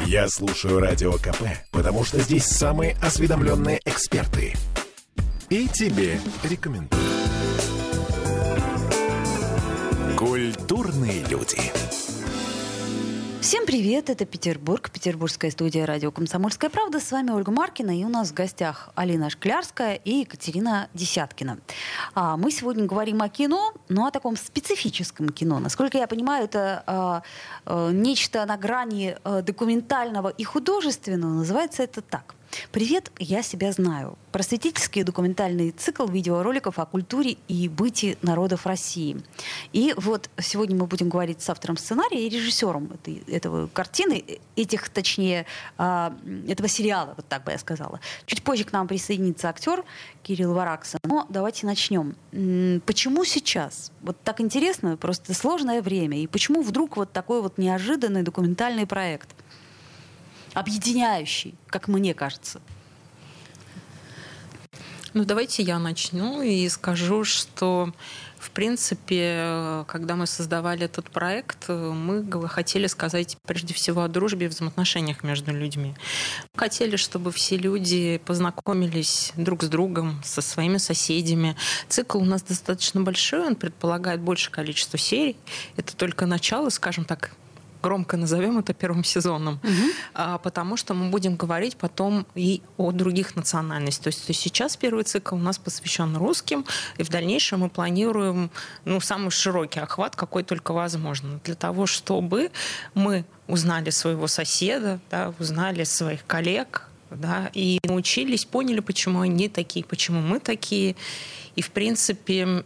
Я слушаю Радио КП, потому что здесь самые осведомленные эксперты. И тебе рекомендую. Культурные люди. Всем привет, это Петербург, петербургская студия радио «Комсомольская правда». С вами Ольга Маркина, и у нас в гостях Алина Шклярская и Екатерина Десяткина. А мы сегодня говорим о кино, но о таком специфическом кино. Насколько я понимаю, это а, а, нечто на грани а, документального и художественного. Называется это так. Привет, я себя знаю. Просветительский документальный цикл видеороликов о культуре и быте народов России. И вот сегодня мы будем говорить с автором сценария и режиссером этой, этого картины, этих, точнее, а, этого сериала, вот так бы я сказала. Чуть позже к нам присоединится актер Кирилл Варакса. Но давайте начнем. Почему сейчас? Вот так интересно, просто сложное время. И почему вдруг вот такой вот неожиданный документальный проект? Объединяющий, как мне кажется. Ну, давайте я начну и скажу, что в принципе, когда мы создавали этот проект, мы хотели сказать прежде всего о дружбе и взаимоотношениях между людьми. Мы хотели, чтобы все люди познакомились друг с другом, со своими соседями. Цикл у нас достаточно большой, он предполагает большее количество серий. Это только начало, скажем так, громко назовем это первым сезоном, угу. потому что мы будем говорить потом и о других национальностях. То есть, то есть сейчас первый цикл у нас посвящен русским, и в дальнейшем мы планируем ну, самый широкий охват, какой только возможно, для того, чтобы мы узнали своего соседа, да, узнали своих коллег, да, и научились, поняли, почему они такие, почему мы такие. И, в принципе,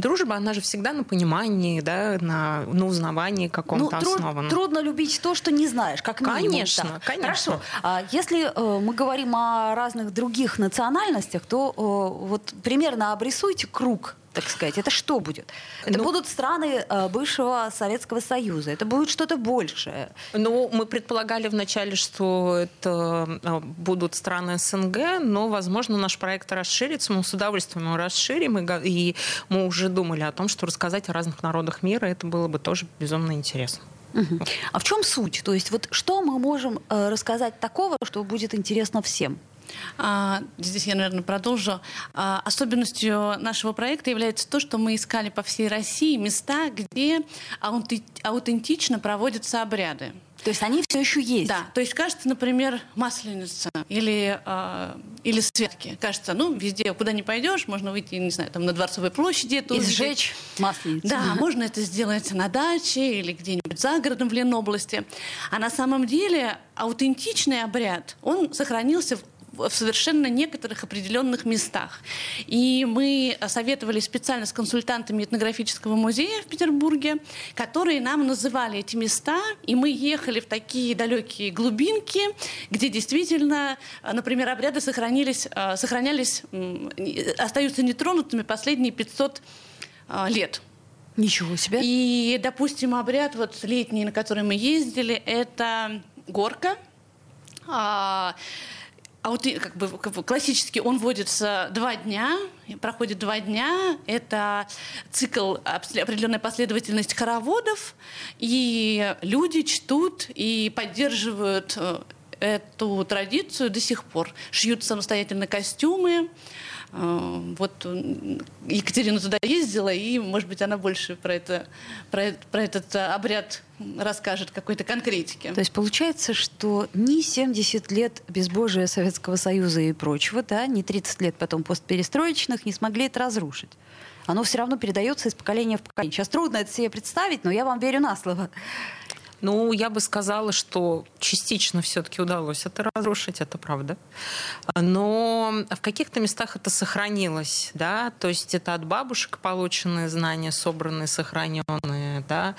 дружба, она же всегда на понимании, да, на, на узнавании каком-то ну, основана. Трудно любить то, что не знаешь, как минимум. Конечно, так. конечно. Хорошо. А если э, мы говорим о разных других национальностях, то э, вот примерно обрисуйте круг так сказать. Это что будет? Это ну, будут страны э, бывшего Советского Союза. Это будет что-то большее. Ну, мы предполагали вначале, что это э, будут страны СНГ, но, возможно, наш проект расширится. Мы с удовольствием его расширим. И мы уже думали о том, что рассказать о разных народах мира, это было бы тоже безумно интересно. Угу. А в чем суть? То есть вот что мы можем э, рассказать такого, что будет интересно всем? А, здесь я, наверное, продолжу. А, особенностью нашего проекта является то, что мы искали по всей России места, где аутентично проводятся обряды. То есть они все еще есть? Да. То есть кажется, например, масленица или, э, или святки. Кажется, ну, везде, куда не пойдешь, можно выйти, не знаю, там на Дворцовой площади. Это и сжечь масленицу. Да, можно это сделать на даче или где-нибудь за городом в Ленобласти. А на самом деле аутентичный обряд, он сохранился в в совершенно некоторых определенных местах. И мы советовали специально с консультантами этнографического музея в Петербурге, которые нам называли эти места, и мы ехали в такие далекие глубинки, где действительно, например, обряды сохранились, э, сохранялись, остаются нетронутыми последние 500 э, лет. Ничего себе. И, допустим, обряд вот летний, на который мы ездили, это горка. А, вот как бы, как бы классически он вводится два дня, проходит два дня. Это цикл определенная последовательность хороводов, и люди чтут и поддерживают э, эту традицию до сих пор. Шьют самостоятельно костюмы, вот Екатерина туда ездила, и, может быть, она больше про, это, про, про этот обряд расскажет какой-то конкретики. То есть получается, что ни 70 лет безбожия Советского Союза и прочего, да, ни 30 лет потом постперестроечных не смогли это разрушить. Оно все равно передается из поколения в поколение. Сейчас трудно это себе представить, но я вам верю на слово. Ну, я бы сказала, что частично все-таки удалось это разрушить, это правда. Но в каких-то местах это сохранилось, да, то есть это от бабушек полученные знания, собранные, сохраненные, да.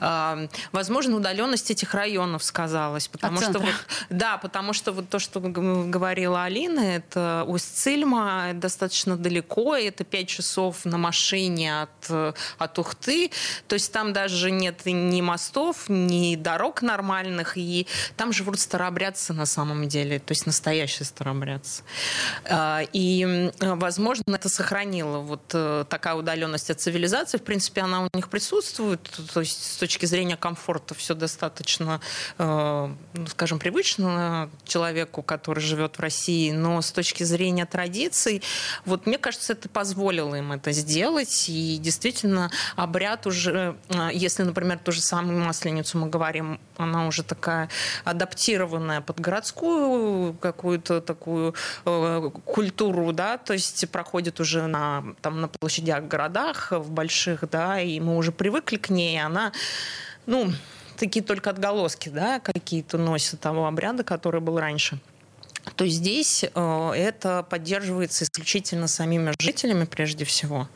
А, возможно, удаленность этих районов сказалась, потому от что вот, да, потому что вот то, что говорила Алина, это Усть-Цильма, достаточно далеко, это 5 часов на машине от, от Ухты, то есть там даже нет ни мостов, ни ни дорог нормальных, и там живут старообрядцы на самом деле, то есть настоящие старообрядцы. А, и, возможно, это сохранило вот э, такая удаленность от цивилизации. В принципе, она у них присутствует, то есть с точки зрения комфорта все достаточно, э, ну, скажем, привычно человеку, который живет в России, но с точки зрения традиций, вот мне кажется, это позволило им это сделать, и действительно обряд уже, э, если, например, ту же самую масленицу мы говорим, она уже такая адаптированная под городскую какую-то такую э, культуру, да, то есть проходит уже на, там, на площадях, городах, в больших, да, и мы уже привыкли к ней, она, ну, такие только отголоски, да, какие-то носят того обряда, который был раньше то здесь э, это поддерживается исключительно самими жителями прежде всего.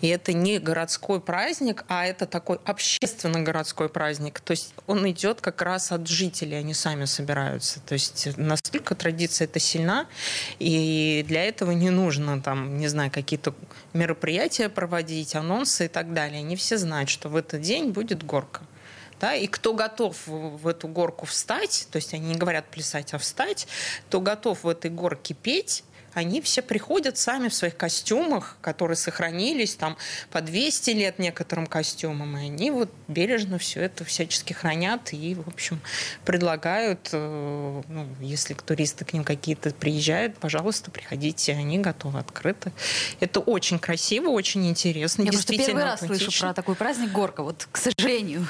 И это не городской праздник, а это такой общественно-городской праздник. То есть он идет как раз от жителей, они сами собираются. То есть настолько традиция это сильна, и для этого не нужно там, не знаю, какие-то мероприятия проводить, анонсы и так далее. Они все знают, что в этот день будет горка да, и кто готов в эту горку встать, то есть они не говорят плясать, а встать, кто готов в этой горке петь, они все приходят сами в своих костюмах, которые сохранились там по 200 лет некоторым костюмам, и они вот бережно все это всячески хранят и, в общем, предлагают, э, ну, если туристы к ним какие-то приезжают, пожалуйста, приходите, они готовы, открыты. Это очень красиво, очень интересно. Я просто первый раз слышу про такой праздник Горка, вот, к сожалению.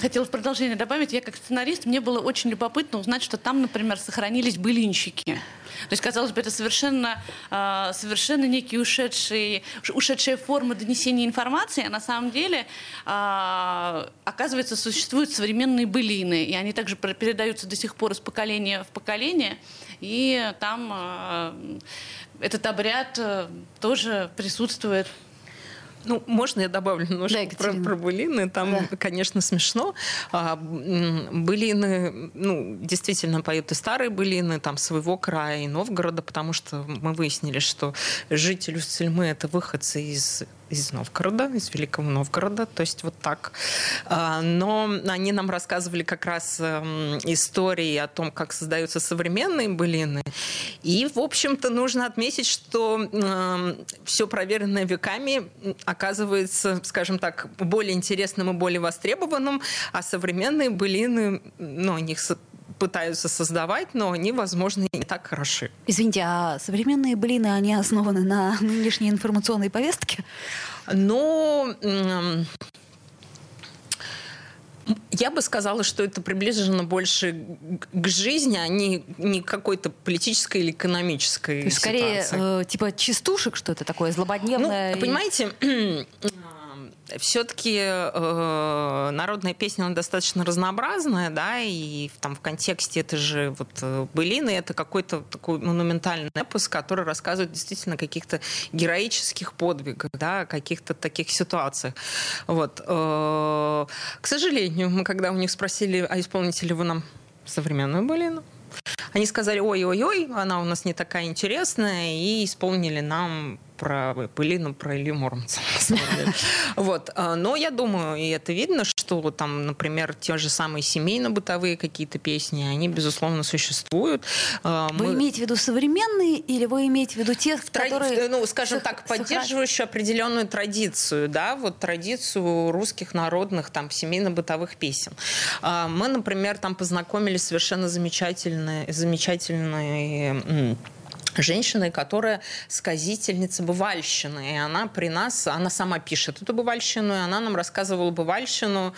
Хотела в продолжение добавить, я как сценарист, мне было очень любопытно узнать, что там, например, сохранились былинщики. То есть, казалось бы, это совершенно, а, совершенно некие ушедшие, ушедшая форма донесения информации, а на самом деле, а, оказывается, существуют современные былины, и они также передаются до сих пор из поколения в поколение, и там а, этот обряд э, тоже присутствует. Ну, можно я добавлю немножко да, про, про былины? Там, да. конечно, смешно. А, былины, ну, действительно поют и старые былины, там, своего края и Новгорода, потому что мы выяснили, что жители Сельмы — это выходцы из из Новгорода, из Великого Новгорода, то есть вот так. А, но они нам рассказывали как раз эм, истории о том, как создаются современные былины. И, в общем-то, нужно отметить, что эм, все проверенное веками оказывается, скажем так, более интересным и более востребованным, а современные былины, ну, о них пытаются создавать, но они, возможно, не так хороши. Извините, а современные блины, они основаны на нынешней информационной повестке? Ну, я бы сказала, что это приближено больше к жизни, а не, не какой-то политической или экономической То есть, ситуации. скорее, э, типа частушек что-то такое, злободневное? Ну, понимаете, все-таки э, народная песня она достаточно разнообразная, да, и там в контексте это же вот э, былины, это какой-то такой монументальный эпос, который рассказывает действительно о каких-то героических подвигах, да, о каких-то таких ситуациях. Вот. Э, к сожалению, мы когда у них спросили, а исполните ли вы нам современную былину, они сказали, ой-ой-ой, она у нас не такая интересная, и исполнили нам про Пылину, про Илью Муромца. Вот. А, но я думаю, и это видно, что там, например, те же самые семейно-бытовые какие-то песни, они, безусловно, существуют. А, вы Мы... имеете в виду современные или вы имеете в виду те, которые... Ну, скажем так, поддерживающие определенную традицию, да, вот традицию русских народных там семейно-бытовых песен. А, мы, например, там познакомились совершенно замечательные, замечательные женщиной, которая сказительница бывальщины. И она при нас, она сама пишет эту бывальщину, и она нам рассказывала бывальщину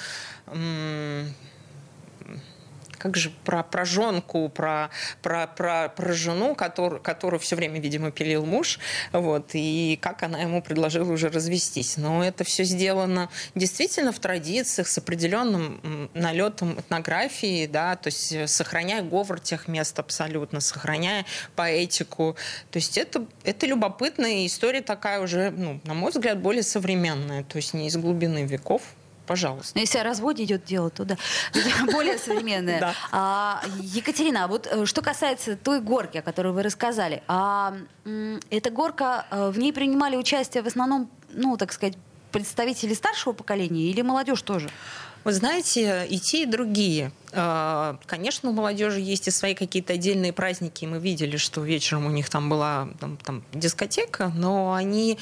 как же про, про жонку, про, про, про, про жену, который, которую все время, видимо, пилил муж, вот, и как она ему предложила уже развестись. Но это все сделано действительно в традициях, с определенным налетом этнографии, да, то есть сохраняя говор тех мест абсолютно, сохраняя поэтику. То есть это, это любопытная история такая уже, ну, на мой взгляд, более современная, то есть не из глубины веков, пожалуйста. Но если о разводе идет дело, то да, более современное. Да. А, Екатерина, а вот э, что касается той горки, о которой вы рассказали, а, эта горка, э, в ней принимали участие в основном, ну, так сказать, представители старшего поколения или молодежь тоже? Вы знаете, и те, и другие. А, конечно, у молодежи есть и свои какие-то отдельные праздники. Мы видели, что вечером у них там была там, там, дискотека, но они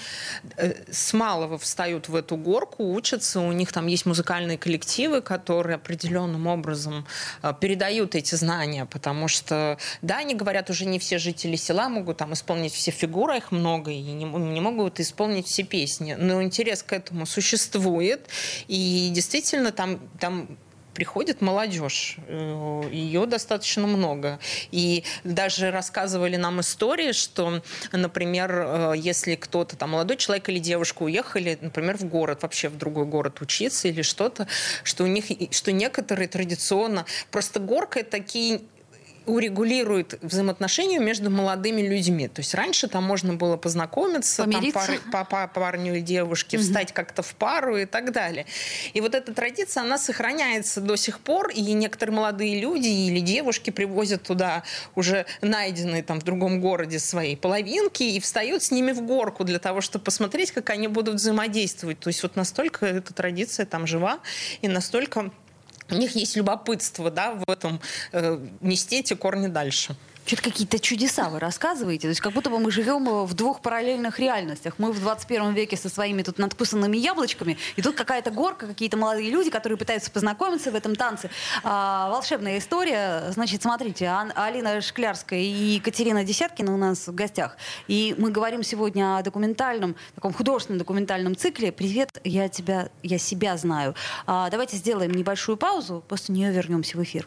э, с малого встают в эту горку, учатся. У них там есть музыкальные коллективы, которые определенным образом э, передают эти знания, потому что, да, они говорят, уже не все жители села могут там исполнить все фигуры, их много, и не, не могут исполнить все песни. Но интерес к этому существует, и действительно там, там приходит молодежь. Э, Ее достаточно много. И даже рассказывали нам истории, что, например, э, если кто-то, там, молодой человек или девушка уехали, например, в город, вообще в другой город учиться или что-то, что у них, что некоторые традиционно... Просто горка — такие урегулирует взаимоотношения между молодыми людьми. То есть раньше там можно было познакомиться, там пары, по, по парню или девушке, угу. встать как-то в пару и так далее. И вот эта традиция, она сохраняется до сих пор, и некоторые молодые люди или девушки привозят туда уже найденные там в другом городе свои половинки и встают с ними в горку для того, чтобы посмотреть, как они будут взаимодействовать. То есть вот настолько эта традиция там жива и настолько у них есть любопытство да, в этом э, нести эти корни дальше. Что-то какие-то чудеса вы рассказываете. То есть как будто бы мы живем э, в двух параллельных реальностях. Мы в 21 веке со своими тут надкусанными яблочками, и тут какая-то горка, какие-то молодые люди, которые пытаются познакомиться в этом танце. А, волшебная история. Значит, смотрите, Ан- Алина Шклярская и Екатерина Десяткина у нас в гостях. И мы говорим сегодня о документальном, таком художественном документальном цикле «Привет, я тебя, я себя знаю». А, давайте сделаем небольшую паузу, после нее вернемся в эфир.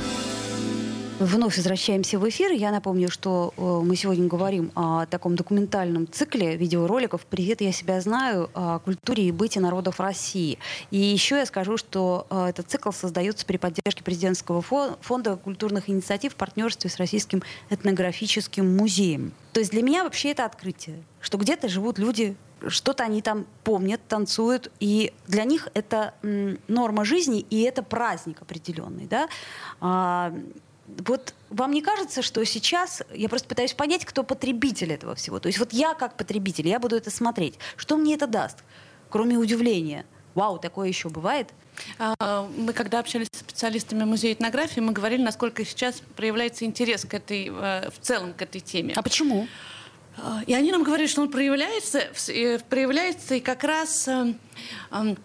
Вновь возвращаемся в эфир. Я напомню, что э, мы сегодня говорим о таком документальном цикле видеороликов «Привет, я себя знаю» о культуре и быте народов России. И еще я скажу, что э, этот цикл создается при поддержке президентского фонда культурных инициатив в партнерстве с Российским этнографическим музеем. То есть для меня вообще это открытие, что где-то живут люди что-то они там помнят, танцуют, и для них это норма жизни, и это праздник определенный, да. Вот вам не кажется, что сейчас, я просто пытаюсь понять, кто потребитель этого всего. То есть вот я как потребитель, я буду это смотреть. Что мне это даст, кроме удивления? Вау, такое еще бывает? А, мы, когда общались с специалистами музея этнографии, мы говорили, насколько сейчас проявляется интерес к этой, э, в целом к этой теме. А почему? А, и они нам говорили, что он проявляется, э, проявляется и как раз э, а,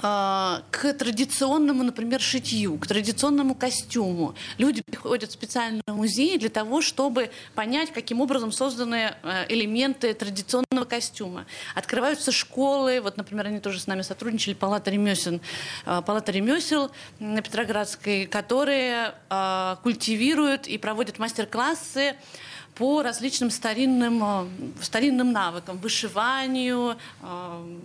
к традиционному, например, шитью, к традиционному костюму. Люди приходят в музей для того, чтобы понять, каким образом созданы э, элементы традиционного костюма. Открываются школы, вот, например, они тоже с нами сотрудничали, Палата ремесел, э, Палата ремесел на Петроградской, которые э, культивируют и проводят мастер-классы по различным старинным, э, старинным навыкам, вышиванию, э,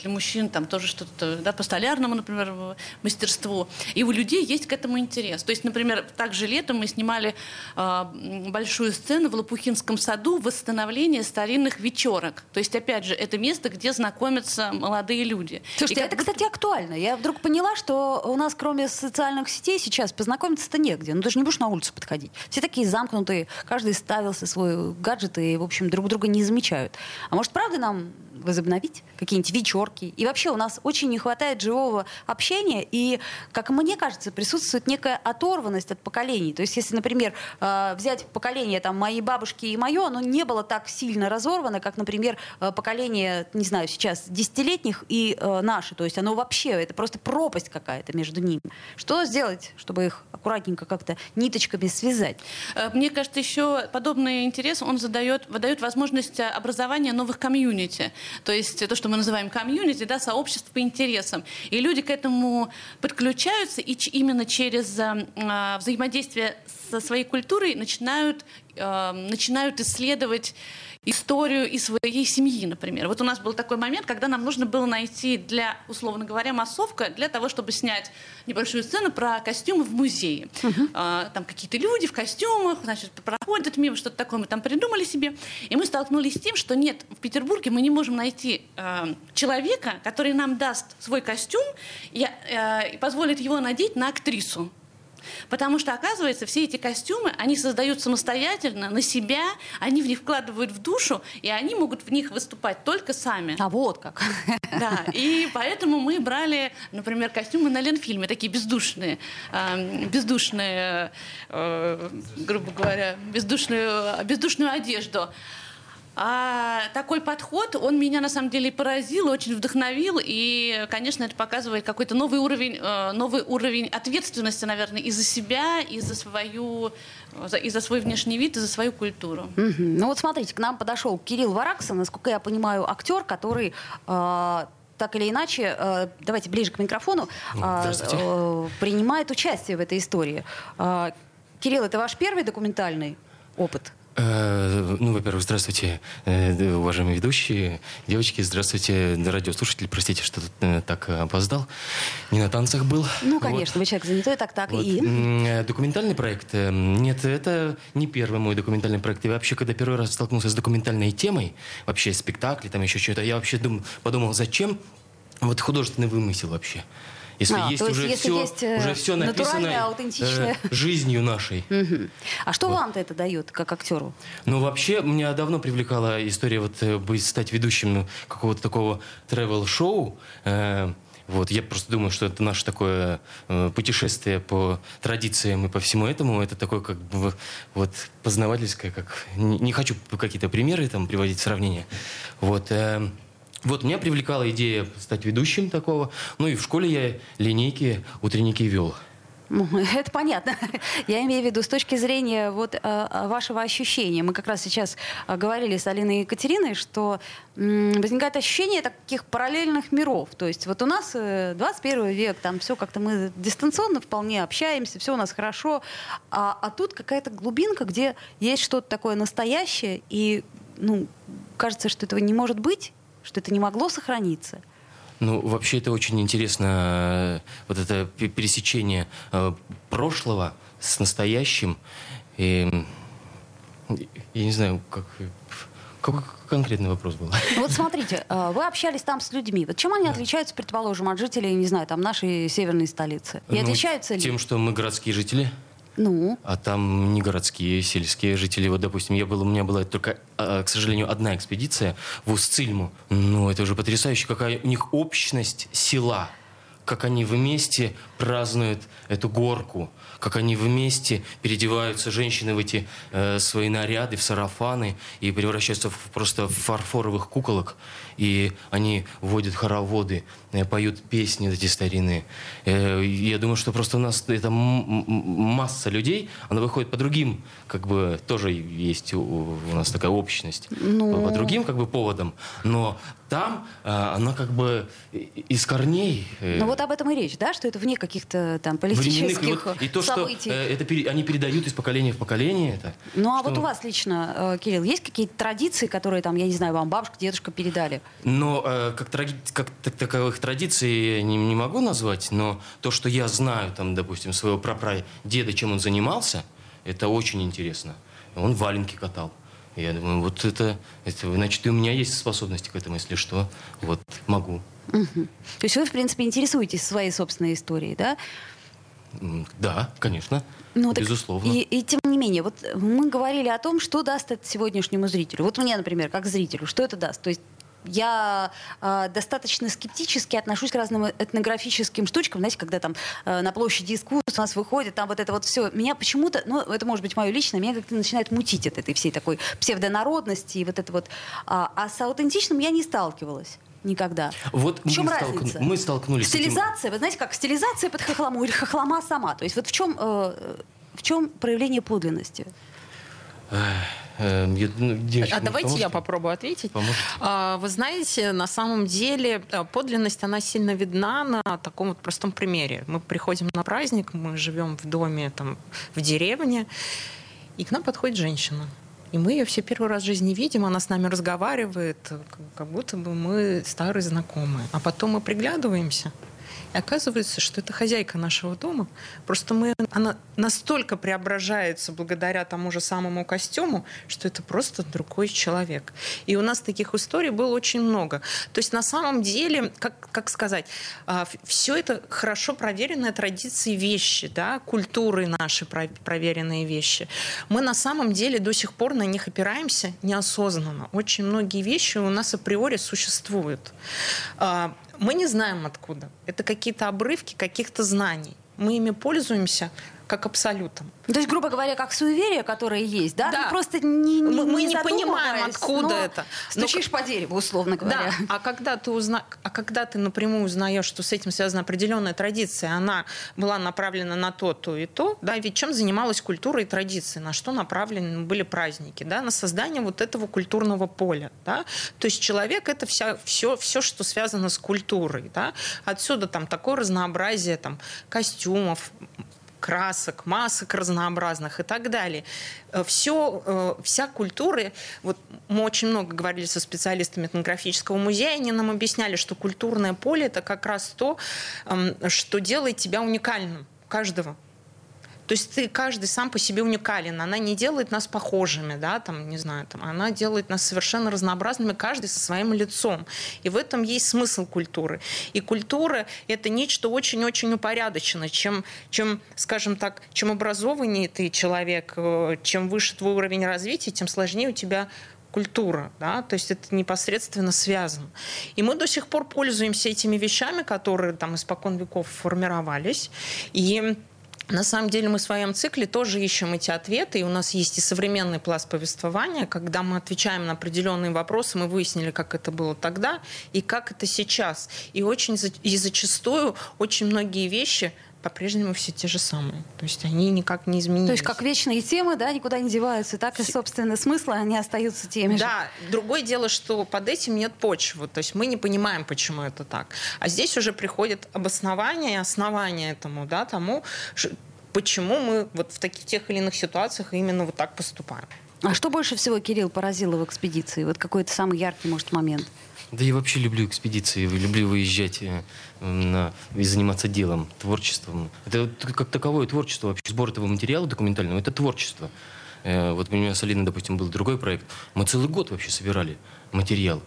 для мужчин там тоже что-то, да, по столярному, например, мастерству. И у людей есть к этому интерес. То есть, например, также летом мы снимали э, большую сцену в Лопухинском саду восстановление старинных вечерок. То есть, опять же, это место, где знакомятся молодые люди. Слушайте, И это, кстати, актуально. Я вдруг поняла, что у нас кроме социальных сетей сейчас познакомиться-то негде. Ну, ты же не будешь на улицу подходить. Все такие замкнутые, каждый ставит оставился свой гаджет и, в общем, друг друга не замечают. А может, правда нам возобновить какие-нибудь вечерки. И вообще у нас очень не хватает живого общения, и, как мне кажется, присутствует некая оторванность от поколений. То есть, если, например, э, взять поколение там, моей бабушки и мое, оно не было так сильно разорвано, как, например, э, поколение, не знаю, сейчас десятилетних и э, наше. То есть оно вообще, это просто пропасть какая-то между ними. Что сделать, чтобы их аккуратненько как-то ниточками связать? Мне кажется, еще подобный интерес, он задает, выдает возможность образования новых комьюнити. То есть то, что мы называем комьюнити, да, сообщество по интересам. И люди к этому подключаются, и именно через э, взаимодействие со своей культурой начинают, э, начинают исследовать историю из своей семьи, например. Вот у нас был такой момент, когда нам нужно было найти для, условно говоря, массовка для того, чтобы снять небольшую сцену про костюмы в музее. Uh-huh. А, там какие-то люди в костюмах, значит, проходят мимо, что-то такое мы там придумали себе. И мы столкнулись с тем, что нет, в Петербурге мы не можем найти э, человека, который нам даст свой костюм и, э, и позволит его надеть на актрису. Потому что, оказывается, все эти костюмы, они создают самостоятельно, на себя, они в них вкладывают в душу, и они могут в них выступать только сами. А вот как. Да, и поэтому мы брали, например, костюмы на Ленфильме, такие бездушные, э, бездушные, э, грубо говоря, бездушную, бездушную одежду. А такой подход, он меня на самом деле поразил, очень вдохновил, и, конечно, это показывает какой-то новый уровень, э, новый уровень ответственности, наверное, и за себя, и за свою, и за свой внешний вид, и за свою культуру. Угу. Ну вот смотрите, к нам подошел Кирилл Вараксон, насколько я понимаю, актер, который э, так или иначе, э, давайте ближе к микрофону, э, принимает участие в этой истории. Э, Кирилл, это ваш первый документальный опыт? Э, ну, во-первых, здравствуйте, э, уважаемые ведущие, девочки, здравствуйте, радиослушатели, простите, что тут э, так опоздал, не на танцах был. Ну, конечно, вот. вы человек занятой, так, так, вот. и? Документальный проект? Нет, это не первый мой документальный проект. Я вообще, когда первый раз столкнулся с документальной темой, вообще спектакли, там еще что-то, я вообще дум, подумал, зачем вот художественный вымысел вообще? Если а, есть то есть, уже если все, есть уже все написано аутентичное. Э, жизнью нашей. Угу. А что вот. вам-то это дает, как актеру? Ну, вообще, меня давно привлекала история вот э, быть, стать ведущим какого-то такого travel-шоу. Э, вот, я просто думаю, что это наше такое э, путешествие по традициям и по всему этому. Это такое как бы вот познавательское, как не, не хочу какие-то примеры там приводить сравнения. Вот. Э, вот меня привлекала идея стать ведущим такого. Ну и в школе я линейки, утренники вел. Ну, это понятно. Я имею в виду с точки зрения вот, э, вашего ощущения. Мы как раз сейчас э, говорили с Алиной и Екатериной, что возникает ощущение таких параллельных миров. То есть вот у нас 21 э, век, там все как-то мы дистанционно вполне общаемся, все у нас хорошо, а, а тут какая-то глубинка, где есть что-то такое настоящее, и ну, кажется, что этого не может быть, что это не могло сохраниться? Ну, вообще это очень интересно, э, вот это пересечение э, прошлого с настоящим. И, я не знаю, как, какой конкретный вопрос был? Вот смотрите, э, вы общались там с людьми. Вот чем они отличаются, предположим, от жителей, не знаю, там нашей северной столицы? И ну, отличаются ли? Тем, что мы городские жители. Ну? А там не городские, сельские жители. Вот, допустим, я был, у меня была только, а, к сожалению, одна экспедиция в Устцильму. Ну, это уже потрясающе, какая у них общность села. Как они вместе празднуют эту горку как они вместе переодеваются, женщины, в эти э, свои наряды, в сарафаны, и превращаются в, просто в фарфоровых куколок. И они водят хороводы, э, поют песни эти старинные. Э, я думаю, что просто у нас это масса людей, она выходит по другим, как бы, тоже есть у, у нас такая общность, ну... по, по другим, как бы, поводам. Но там э, она как бы из корней. Э, ну вот об этом и речь, да, что это вне каких-то там политических вот, и то, событий. Что, э, это пере, они передают из поколения в поколение это. Ну а что... вот у вас лично, э, Кирилл, есть какие-то традиции, которые там, я не знаю, вам бабушка, дедушка передали? Но э, как, тради... как так, таковых традиций я не, не могу назвать, но то, что я знаю, там, допустим, своего прапрадеда, чем он занимался, это очень интересно. Он валенки катал. Я думаю, вот это, это, значит, и у меня есть способности к этому, если что, вот могу. Угу. То есть вы, в принципе, интересуетесь своей собственной историей, да? Да, конечно. Ну, Безусловно. И, и тем не менее, вот мы говорили о том, что даст это сегодняшнему зрителю. Вот мне, например, как зрителю, что это даст? То есть я э, достаточно скептически отношусь к разным этнографическим штучкам. Знаете, когда там э, на площади искусств у нас выходит, там вот это вот все. Меня почему-то, ну, это может быть мое личное, меня как-то начинает мутить от этой всей такой псевдонародности и вот это вот. А, а с аутентичным я не сталкивалась никогда. Вот в чем мы разница? Столкну... Мы столкнулись Стилизация, с этим... вы знаете, как стилизация под хохлому или хохлома сама. То есть вот в чем, э, в чем проявление подлинности? Эм, ну, девочка, а давайте поможете? я попробую ответить. Поможете? А, вы знаете, на самом деле э, подлинность, она сильно видна на таком вот простом примере. Мы приходим на праздник, мы живем в доме, там, в деревне, и к нам подходит женщина. И мы ее все первый раз в жизни видим, она с нами разговаривает, как будто бы мы старые знакомые. А потом мы приглядываемся, и оказывается, что это хозяйка нашего дома. Просто мы, она настолько преображается благодаря тому же самому костюму, что это просто другой человек. И у нас таких историй было очень много. То есть на самом деле, как, как сказать, а, все это хорошо проверенные традиции вещи, да, культуры наши проверенные вещи. Мы на самом деле до сих пор на них опираемся неосознанно. Очень многие вещи у нас априори существуют. Мы не знаем откуда. Это какие-то обрывки каких-то знаний. Мы ими пользуемся, как абсолютом. То есть, грубо говоря, как суеверие, которое есть, да? Да. Мы просто не, не Мы, мы не, не понимаем, откуда это. Стучишь но... по дереву, условно говоря. Да. А когда ты узна... а когда ты напрямую узнаешь, что с этим связана определенная традиция, она была направлена на то, то и то, да, ведь чем занималась культура и традиции, на что направлены были праздники, да, на создание вот этого культурного поля, да. То есть человек это вся, все, все, что связано с культурой, да. Отсюда там такое разнообразие там костюмов, красок, масок разнообразных и так далее. Э, Все, э, вся культура, вот мы очень много говорили со специалистами этнографического музея, они нам объясняли, что культурное поле – это как раз то, эм, что делает тебя уникальным, каждого. То есть ты каждый сам по себе уникален. Она не делает нас похожими, да, там, не знаю, там, она делает нас совершенно разнообразными, каждый со своим лицом. И в этом есть смысл культуры. И культура – это нечто очень-очень упорядоченное. Чем, чем, скажем так, чем образованнее ты человек, э, чем выше твой уровень развития, тем сложнее у тебя культура, да, то есть это непосредственно связано. И мы до сих пор пользуемся этими вещами, которые там испокон веков формировались, и на самом деле мы в своем цикле тоже ищем эти ответы, и у нас есть и современный пласт повествования, когда мы отвечаем на определенные вопросы, мы выяснили, как это было тогда и как это сейчас. И очень и зачастую очень многие вещи по-прежнему все те же самые. То есть они никак не изменились. То есть как вечные темы, да, никуда не деваются, так и, собственно, смыслы, они остаются теми же. Да, другое дело, что под этим нет почвы. То есть мы не понимаем, почему это так. А здесь уже приходит обоснование и основание этому, да, тому, почему мы вот в таких тех или иных ситуациях именно вот так поступаем. А что больше всего, Кирилл, поразило в экспедиции? Вот какой-то самый яркий, может, момент? Да я вообще люблю экспедиции, люблю выезжать э, на, и заниматься делом, творчеством. Это как таковое творчество, вообще сбор этого материала документального, это творчество. Э, вот у меня с Алиной, допустим, был другой проект. Мы целый год вообще собирали материал,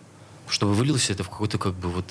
чтобы вылилось это в какой-то как бы вот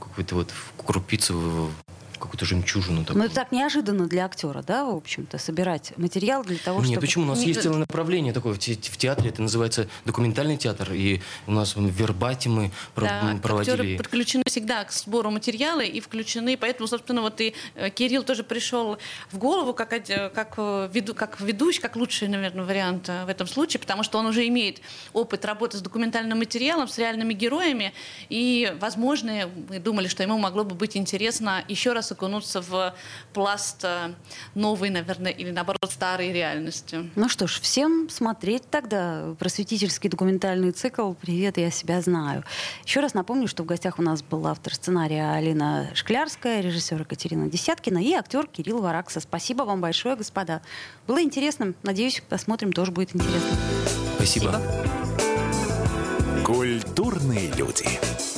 какой-то вот крупицу какую-то жемчужину. Такую. Ну, это так неожиданно для актера, да, в общем-то, собирать материал для того, Нет, чтобы... почему? У нас есть целое направление такое в театре, это называется документальный театр, и у нас вербатимы да, проводили. актеры подключены всегда к сбору материала и включены, поэтому, собственно, вот и э, Кирилл тоже пришел в голову как, как, э, веду, как ведущий, как лучший, наверное, вариант э, в этом случае, потому что он уже имеет опыт работы с документальным материалом, с реальными героями, и, возможно, мы думали, что ему могло бы быть интересно еще раз окунуться в пласт э, новой, наверное, или наоборот старой реальности. Ну что ж, всем смотреть тогда просветительский документальный цикл «Привет, я себя знаю». Еще раз напомню, что в гостях у нас был автор сценария Алина Шклярская, режиссер Екатерина Десяткина и актер Кирилл Варакса. Спасибо вам большое, господа. Было интересно. Надеюсь, посмотрим, тоже будет интересно. Спасибо. Спасибо. Культурные люди.